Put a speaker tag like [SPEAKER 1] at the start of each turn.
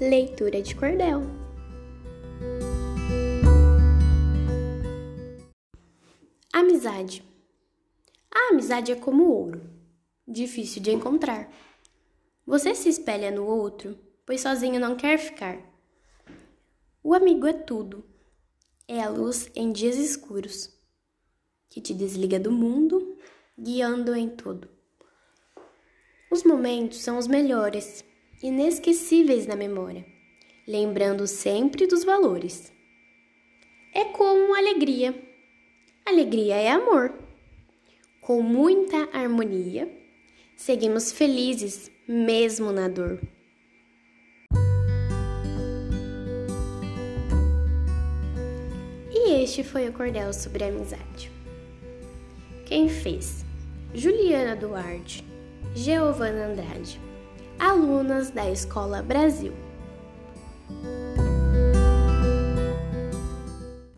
[SPEAKER 1] leitura de cordel. Amizade. A amizade é como ouro, difícil de encontrar. Você se espelha no outro, pois sozinho não quer ficar. O amigo é tudo. É a luz em dias escuros, que te desliga do mundo, guiando em tudo. Os momentos são os melhores, inesquecíveis na memória, lembrando sempre dos valores. É como alegria. Alegria é amor. Com muita harmonia, seguimos felizes mesmo na dor. E este foi o cordel sobre a amizade. Quem fez? Juliana Duarte, Giovana Andrade, alunas da Escola Brasil.